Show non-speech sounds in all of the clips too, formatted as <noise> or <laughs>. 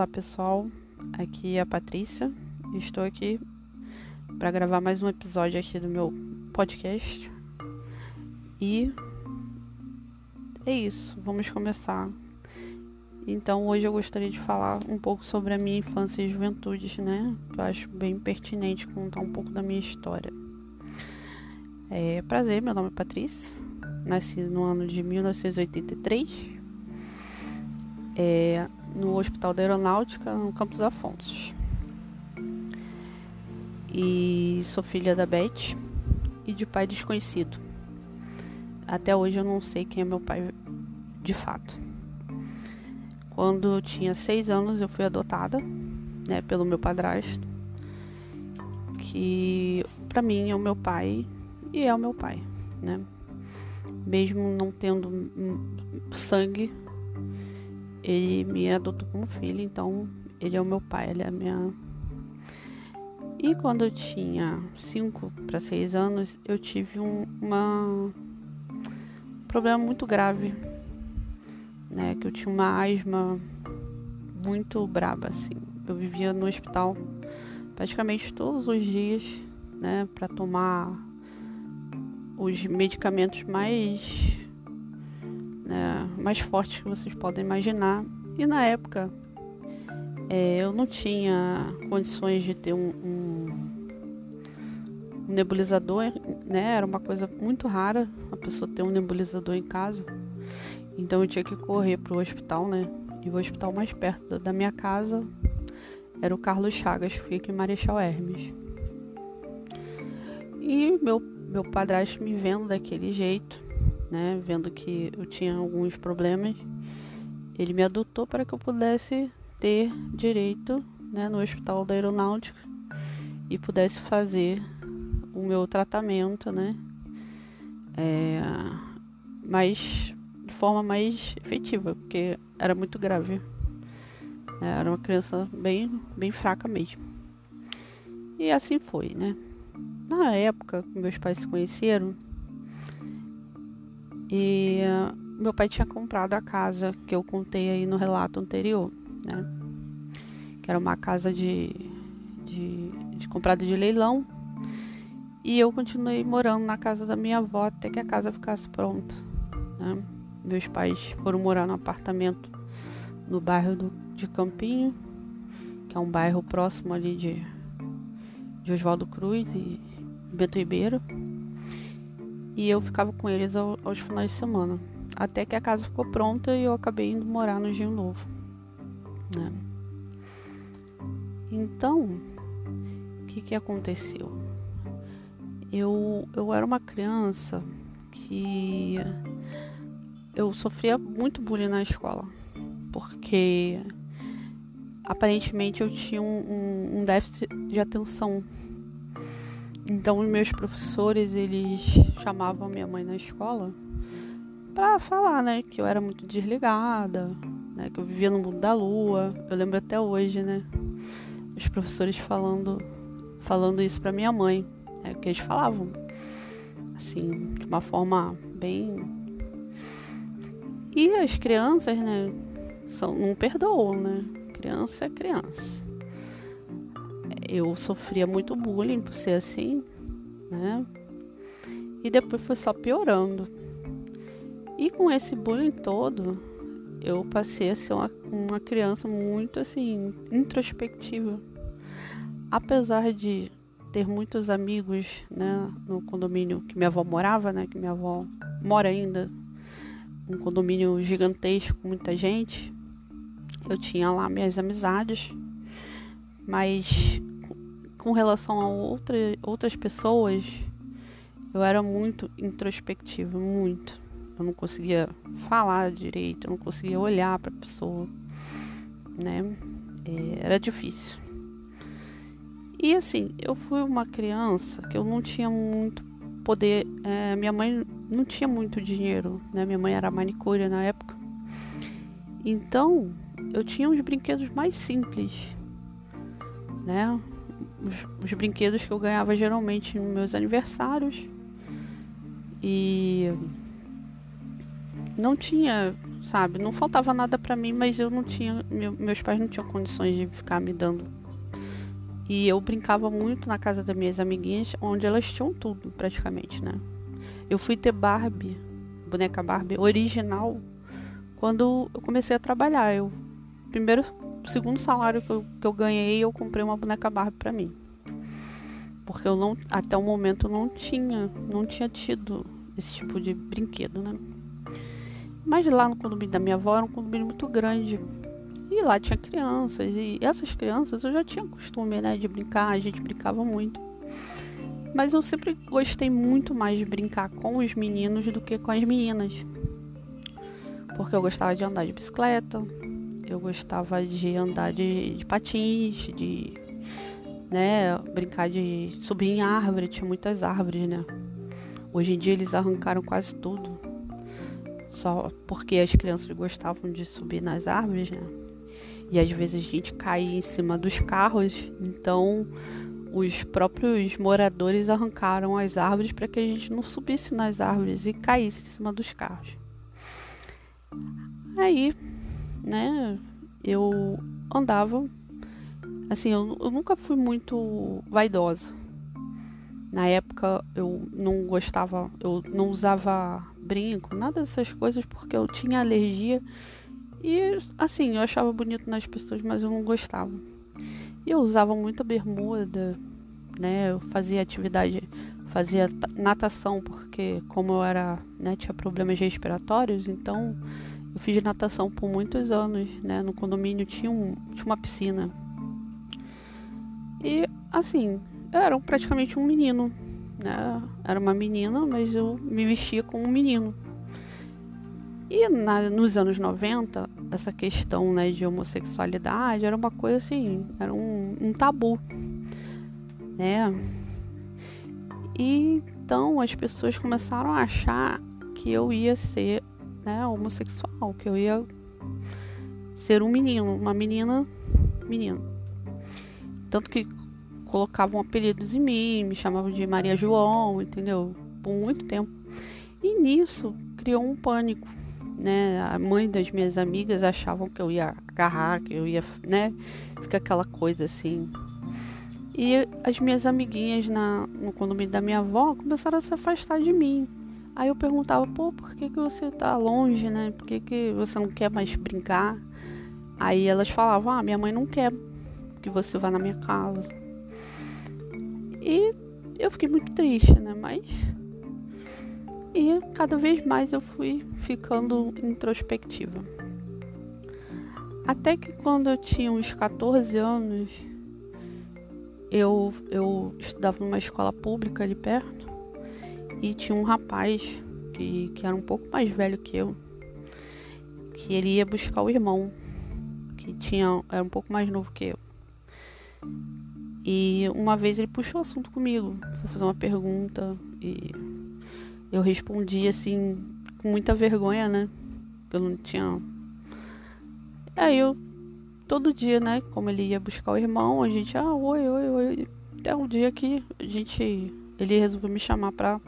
Olá pessoal, aqui é a Patrícia. Estou aqui para gravar mais um episódio aqui do meu podcast. E é isso, vamos começar. Então hoje eu gostaria de falar um pouco sobre a minha infância e juventude, né? Que eu acho bem pertinente contar um pouco da minha história. É, prazer, meu nome é Patrícia. Nasci no ano de 1983. É, no Hospital da Aeronáutica, no Campos Afonso. E sou filha da Beth e de pai desconhecido. Até hoje eu não sei quem é meu pai de fato. Quando eu tinha seis anos eu fui adotada, né, pelo meu padrasto, que para mim é o meu pai e é o meu pai, né? Mesmo não tendo sangue ele me adotou como filho, então ele é o meu pai, ele é a minha. E quando eu tinha 5 para 6 anos, eu tive um, uma, um problema muito grave, né? Que eu tinha uma asma muito braba, assim. Eu vivia no hospital praticamente todos os dias, né? Para tomar os medicamentos mais né, mais fortes que vocês podem imaginar. E na época é, eu não tinha condições de ter um, um, nebulizador, né? Era uma coisa muito rara a pessoa ter um nebulizador em casa. Então eu tinha que correr para o hospital, né? E o hospital mais perto da minha casa era o Carlos Chagas, que fica em Marechal Hermes. E meu, meu padrasto me vendo daquele jeito, né, vendo que eu tinha alguns problemas, ele me adotou para que eu pudesse ter direito né, no Hospital da Aeronáutica e pudesse fazer o meu tratamento, né, é, mais de forma mais efetiva, porque era muito grave. Né, era uma criança bem, bem fraca mesmo. E assim foi, né? Na época que meus pais se conheceram, e uh, meu pai tinha comprado a casa que eu contei aí no relato anterior, né? Que era uma casa de, de, de comprada de leilão. E eu continuei morando na casa da minha avó até que a casa ficasse pronta. Né? Meus pais foram morar no apartamento no bairro do, de Campinho, que é um bairro próximo ali de, de Oswaldo Cruz e Bento Ribeiro e eu ficava com eles ao, aos finais de semana. Até que a casa ficou pronta e eu acabei indo morar no Gil Novo. Né? Então, o que, que aconteceu? Eu, eu era uma criança que eu sofria muito bullying na escola, porque aparentemente eu tinha um, um déficit de atenção então meus professores, eles chamavam minha mãe na escola para falar, né, que eu era muito desligada, né, que eu vivia no mundo da lua. Eu lembro até hoje, né, os professores falando falando isso para minha mãe, é que eles falavam assim, de uma forma bem E as crianças, né, são não perdoam, né? Criança é criança eu sofria muito bullying por ser assim, né? E depois foi só piorando. E com esse bullying todo, eu passei a ser uma, uma criança muito assim, introspectiva. Apesar de ter muitos amigos, né, no condomínio que minha avó morava, né, que minha avó mora ainda, um condomínio gigantesco com muita gente. Eu tinha lá minhas amizades, mas com relação a outra, outras pessoas, eu era muito introspectiva, muito. Eu não conseguia falar direito, eu não conseguia olhar para a pessoa, né? É, era difícil. E assim, eu fui uma criança que eu não tinha muito poder. É, minha mãe não tinha muito dinheiro, né? Minha mãe era manicure na época. Então, eu tinha uns brinquedos mais simples, né? Os, os brinquedos que eu ganhava geralmente nos meus aniversários. E não tinha sabe? Não faltava nada para mim, mas eu não tinha, meu, meus pais não tinham condições de ficar me dando. E eu brincava muito na casa das minhas amiguinhas, onde elas tinham tudo, praticamente, né? Eu fui ter Barbie, boneca Barbie original, quando eu comecei a trabalhar. Eu primeiro, segundo salário que eu, que eu ganhei, eu comprei uma boneca Barbie para mim. Porque eu não, até o momento não tinha, não tinha tido esse tipo de brinquedo, né? Mas lá no condomínio da minha avó era um condomínio muito grande. E lá tinha crianças. E essas crianças eu já tinha costume, né, de brincar. A gente brincava muito. Mas eu sempre gostei muito mais de brincar com os meninos do que com as meninas. Porque eu gostava de andar de bicicleta, eu gostava de andar de, de patins, de né, brincar de subir em árvore, tinha muitas árvores, né? Hoje em dia eles arrancaram quase tudo. Só porque as crianças gostavam de subir nas árvores, né? E às vezes a gente caía em cima dos carros, então os próprios moradores arrancaram as árvores para que a gente não subisse nas árvores e caísse em cima dos carros. Aí, né, eu andava, assim, eu, eu nunca fui muito vaidosa. Na época eu não gostava, eu não usava brinco, nada dessas coisas porque eu tinha alergia e assim, eu achava bonito nas pessoas, mas eu não gostava. E eu usava muita bermuda, né? Eu fazia atividade, fazia natação porque como eu era, né, tinha problemas respiratórios, então eu fiz natação por muitos anos, né? No condomínio tinha, um, tinha uma piscina. E assim, eu era praticamente um menino, né? Era uma menina, mas eu me vestia como um menino. E na, nos anos 90, essa questão né, de homossexualidade era uma coisa assim, era um, um tabu, né? E então as pessoas começaram a achar que eu ia ser né, homossexual, que eu ia ser um menino, uma menina, menino. Tanto que colocavam apelidos em mim, me chamavam de Maria João, entendeu? Por muito tempo. E nisso criou um pânico, né? A mãe das minhas amigas achavam que eu ia agarrar, que eu ia, né? Fica aquela coisa assim. E as minhas amiguinhas na, no condomínio da minha avó começaram a se afastar de mim. Aí eu perguntava, pô, por que, que você tá longe, né? Por que, que você não quer mais brincar? Aí elas falavam, ah, minha mãe não quer que você vá na minha casa. E eu fiquei muito triste, né? Mas. E cada vez mais eu fui ficando introspectiva. Até que quando eu tinha uns 14 anos, eu, eu estudava numa escola pública ali perto e tinha um rapaz que, que era um pouco mais velho que eu, que ele ia buscar o irmão, que tinha era um pouco mais novo que eu. E uma vez ele puxou o assunto comigo, foi fazer uma pergunta e eu respondi assim com muita vergonha, né? Eu não tinha. Aí eu todo dia, né? Como ele ia buscar o irmão, a gente, ah, oi, oi, oi. Até um dia que a gente. Ele resolveu me chamar pra,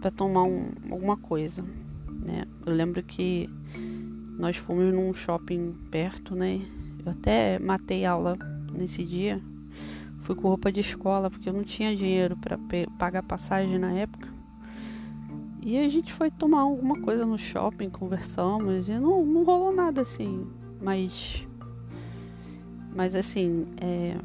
pra tomar um, alguma coisa, né? Eu lembro que nós fomos num shopping perto, né? Eu até matei aula nesse dia Fui com roupa de escola porque eu não tinha dinheiro para pagar passagem na época. E a gente foi tomar alguma coisa no shopping, conversamos e não, não rolou nada assim. Mas. Mas assim, é.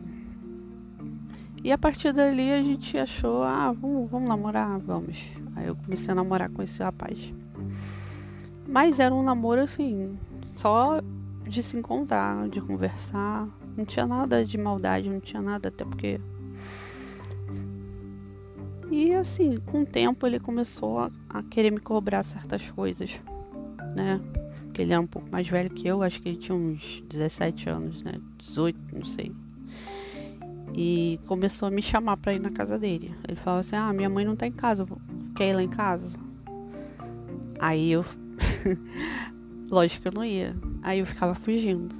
E a partir dali a gente achou, ah, vamos, vamos namorar? Vamos. Aí eu comecei a namorar com esse rapaz. Mas era um namoro assim, só de se encontrar, de conversar. Não tinha nada de maldade, não tinha nada, até porque. E assim, com o tempo ele começou a, a querer me cobrar certas coisas, né? Porque ele era um pouco mais velho que eu, acho que ele tinha uns 17 anos, né? 18, não sei. E começou a me chamar pra ir na casa dele. Ele falou assim: Ah, minha mãe não tá em casa, quer ir lá em casa? Aí eu. <laughs> Lógico que eu não ia. Aí eu ficava fugindo.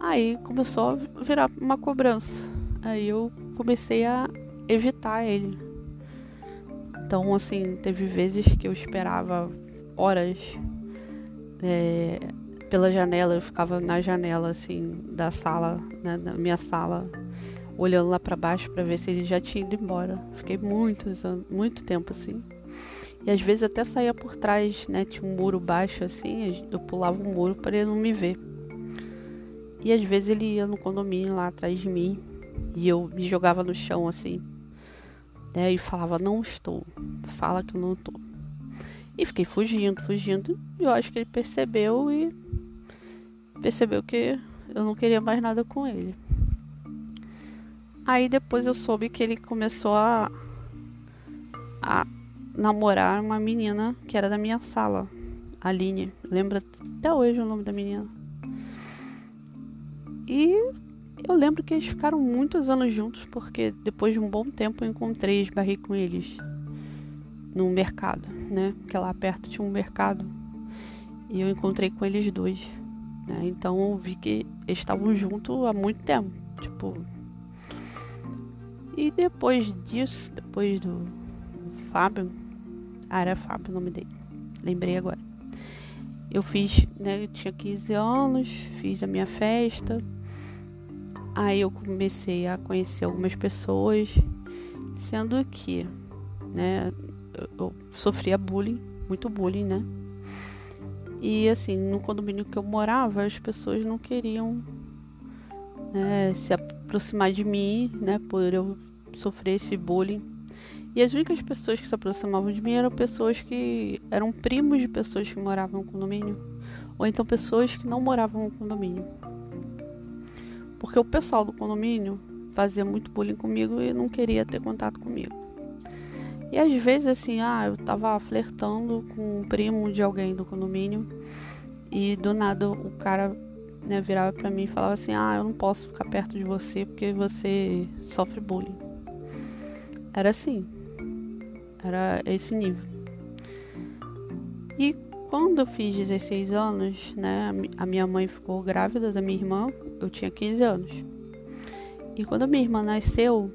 Aí começou a virar uma cobrança. Aí eu comecei a evitar ele. Então, assim, teve vezes que eu esperava horas é, pela janela, eu ficava na janela assim da sala, né, da minha sala, olhando lá para baixo para ver se ele já tinha ido embora. Fiquei muitos anos, muito tempo assim. E às vezes até saía por trás, né? Tinha um muro baixo assim, eu pulava o um muro para ele não me ver. E às vezes ele ia no condomínio lá atrás de mim e eu me jogava no chão assim, né? E falava: "Não estou. Fala que eu não estou". E fiquei fugindo, fugindo. E eu acho que ele percebeu e percebeu que eu não queria mais nada com ele. Aí depois eu soube que ele começou a, a namorar uma menina que era da minha sala, Aline. Lembra até hoje o nome da menina. E eu lembro que eles ficaram muitos anos juntos, porque depois de um bom tempo eu encontrei e esbarrei com eles no mercado, né? Porque lá perto tinha um mercado e eu encontrei com eles dois. Né? Então eu vi que eles estavam juntos há muito tempo, tipo. E depois disso, depois do, Fábio, ah, era Fábio o nome dele, lembrei agora. Eu fiz, né? Eu tinha 15 anos, fiz a minha festa. Aí eu comecei a conhecer algumas pessoas, sendo que, né, eu sofria bullying, muito bullying, né? E assim, no condomínio que eu morava, as pessoas não queriam né, se aproximar de mim, né? Por eu sofrer esse bullying. E as únicas pessoas que se aproximavam de mim eram pessoas que eram primos de pessoas que moravam no condomínio, ou então pessoas que não moravam no condomínio. Porque o pessoal do condomínio fazia muito bullying comigo e não queria ter contato comigo. E às vezes, assim, ah, eu tava flertando com um primo de alguém do condomínio e do nada o cara né, virava para mim e falava assim: Ah, eu não posso ficar perto de você porque você sofre bullying. Era assim, era esse nível. E quando eu fiz 16 anos, né, a minha mãe ficou grávida da minha irmã, eu tinha 15 anos. E quando a minha irmã nasceu,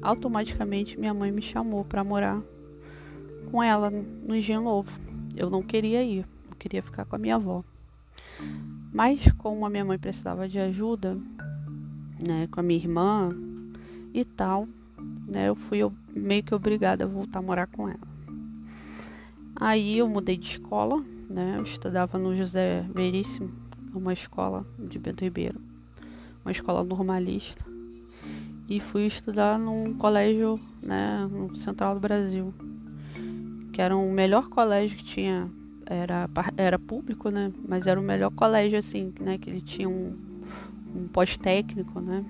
automaticamente minha mãe me chamou para morar com ela no Engenho Novo. Eu não queria ir, eu queria ficar com a minha avó. Mas como a minha mãe precisava de ajuda, né, com a minha irmã e tal, né, eu fui meio que obrigada a voltar a morar com ela. Aí eu mudei de escola, né, eu estudava no José Veríssimo, uma escola de Bento Ribeiro, uma escola normalista e fui estudar num colégio, né, no Central do Brasil, que era o melhor colégio que tinha, era, era público, né, mas era o melhor colégio, assim, né, que ele tinha um, um pós-técnico, né,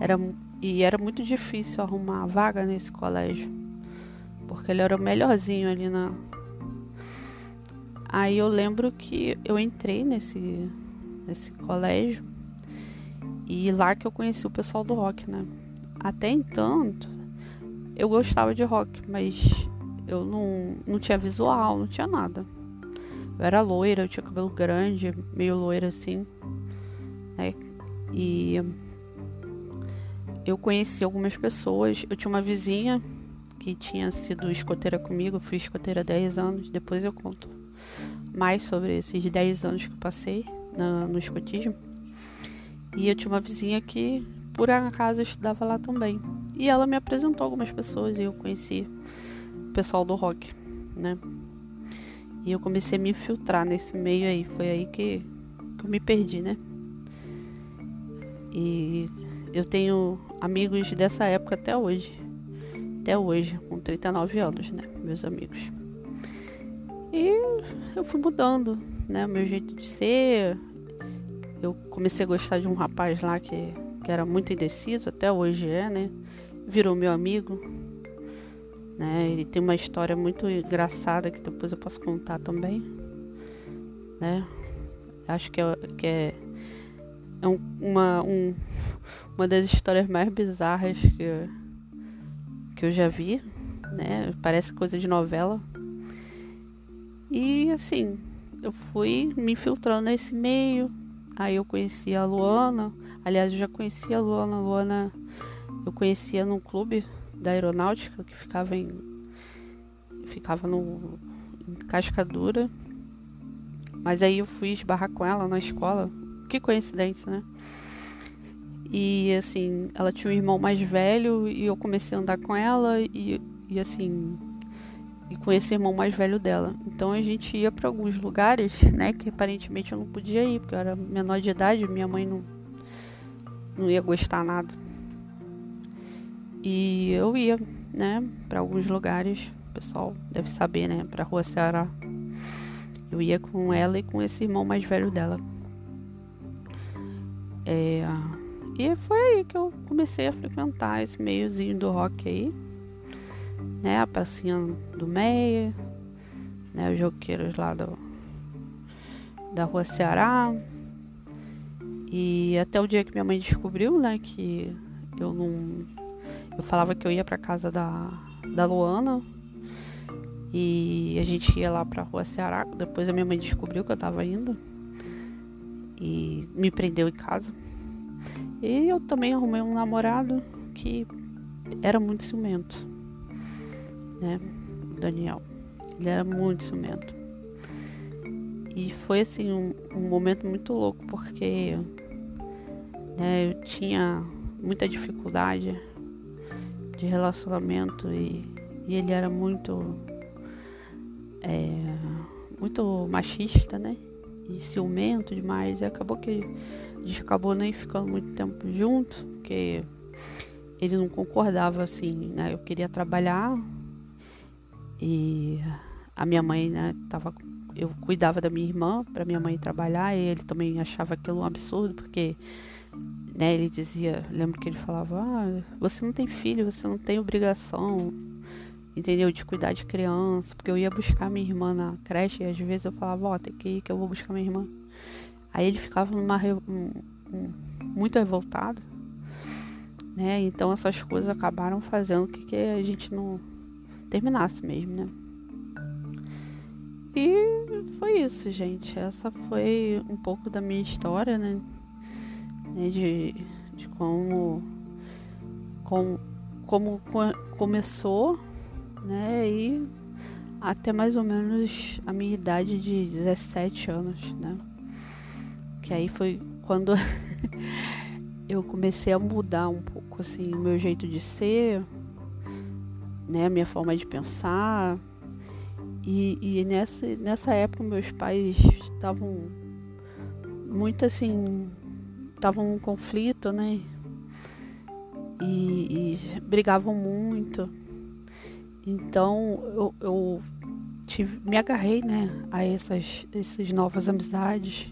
era, e era muito difícil arrumar vaga nesse colégio, porque ele era o melhorzinho ali na... Aí eu lembro que eu entrei nesse, nesse colégio e lá que eu conheci o pessoal do rock, né? Até então, eu gostava de rock, mas eu não, não tinha visual, não tinha nada. Eu era loira, eu tinha cabelo grande, meio loira assim, né? E eu conheci algumas pessoas. Eu tinha uma vizinha que tinha sido escoteira comigo, eu fui escoteira há 10 anos. Depois eu conto mais sobre esses 10 anos que eu passei no, no escotismo. E eu tinha uma vizinha que, por acaso, estudava lá também. E ela me apresentou algumas pessoas e eu conheci o pessoal do rock, né? E eu comecei a me infiltrar nesse meio aí. Foi aí que, que eu me perdi, né? E eu tenho amigos dessa época até hoje. Até hoje, com 39 anos, né? Meus amigos. E eu fui mudando, né? O meu jeito de ser, eu comecei a gostar de um rapaz lá que, que era muito indeciso, até hoje é, né? Virou meu amigo. Né? Ele tem uma história muito engraçada que depois eu posso contar também. Né? Acho que é, que é, é um, uma, um, uma das histórias mais bizarras que, que eu já vi. Né? Parece coisa de novela. E assim, eu fui me infiltrando nesse meio, Aí eu conheci a Luana. Aliás, eu já conhecia a Luana. A Luana eu conhecia num clube da aeronáutica que ficava em. ficava no, em Cascadura. Mas aí eu fui esbarrar com ela na escola. Que coincidência, né? E assim, ela tinha um irmão mais velho e eu comecei a andar com ela e, e assim, e com esse irmão mais velho dela. Então a gente ia para alguns lugares, né, que aparentemente eu não podia ir, porque eu era menor de idade, minha mãe não não ia gostar nada. E eu ia, né, para alguns lugares, o pessoal deve saber, né, para Rua Ceará. Eu ia com ela e com esse irmão mais velho dela. É, e foi aí que eu comecei a frequentar esse meiozinho do rock aí. Né, a pracinha do Meia, né, os roqueiros lá do, da rua Ceará. E até o dia que minha mãe descobriu, né, que eu não. Eu falava que eu ia pra casa da, da Luana. E a gente ia lá pra rua Ceará. Depois a minha mãe descobriu que eu tava indo. E me prendeu em casa. E eu também arrumei um namorado que era muito ciumento, né? Daniel. Ele era muito ciumento. E foi assim um, um momento muito louco porque né, eu tinha muita dificuldade de relacionamento e, e ele era muito é, muito machista, né? E ciumento demais. E acabou que a gente acabou nem ficando muito tempo junto, porque ele não concordava assim, né? Eu queria trabalhar e a minha mãe, né, tava eu cuidava da minha irmã para minha mãe trabalhar e ele também achava aquilo um absurdo porque né, ele dizia, lembro que ele falava: "Ah, você não tem filho, você não tem obrigação, entendeu, de cuidar de criança", porque eu ia buscar minha irmã na creche e às vezes eu falava: "Ó, oh, tem que ir que eu vou buscar minha irmã". Aí ele ficava numa um, um, muito revoltado, né? Então essas coisas acabaram fazendo que, que a gente não terminasse mesmo, né? E foi isso, gente. Essa foi um pouco da minha história, né? Né? De, de como, como, como começou, né? E até mais ou menos a minha idade de 17 anos, né? Que aí foi quando <laughs> eu comecei a mudar um pouco assim o meu jeito de ser, né, a minha forma de pensar. E, e nessa, nessa época meus pais estavam muito assim, estavam um conflito, né? E, e, brigavam muito. Então eu, eu tive, me agarrei, né, a essas, essas novas amizades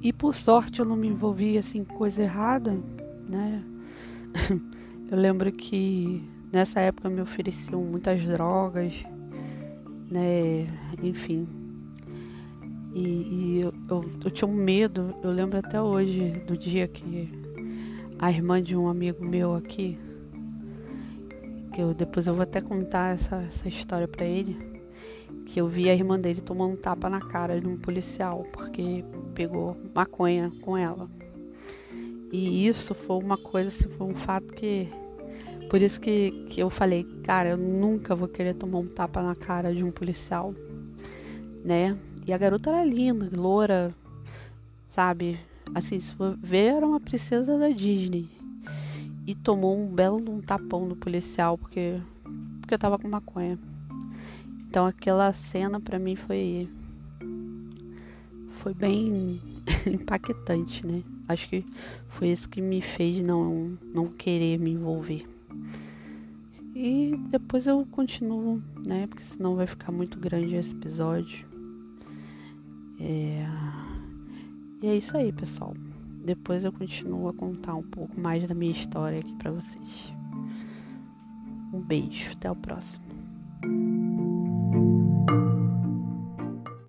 e por sorte eu não me envolvi assim coisa errada, né? <laughs> eu lembro que nessa época me ofereciam muitas drogas, né? Enfim. E, e eu, eu, eu, tinha um medo, eu lembro até hoje do dia que a irmã de um amigo meu aqui, que eu depois eu vou até contar essa, essa história para ele que eu vi a irmã dele tomando um tapa na cara de um policial porque pegou maconha com ela. E isso foi uma coisa, assim, foi um fato que. Por isso que, que eu falei, cara, eu nunca vou querer tomar um tapa na cara de um policial, né? E a garota era linda, loura, sabe? Assim, se for ver, era uma princesa da Disney. E tomou um belo um tapão no policial porque, porque tava com maconha. Então aquela cena para mim foi foi bem <laughs> impactante, né? Acho que foi isso que me fez não não querer me envolver. E depois eu continuo, né? Porque senão vai ficar muito grande esse episódio. É... E é isso aí, pessoal. Depois eu continuo a contar um pouco mais da minha história aqui para vocês. Um beijo, até o próximo.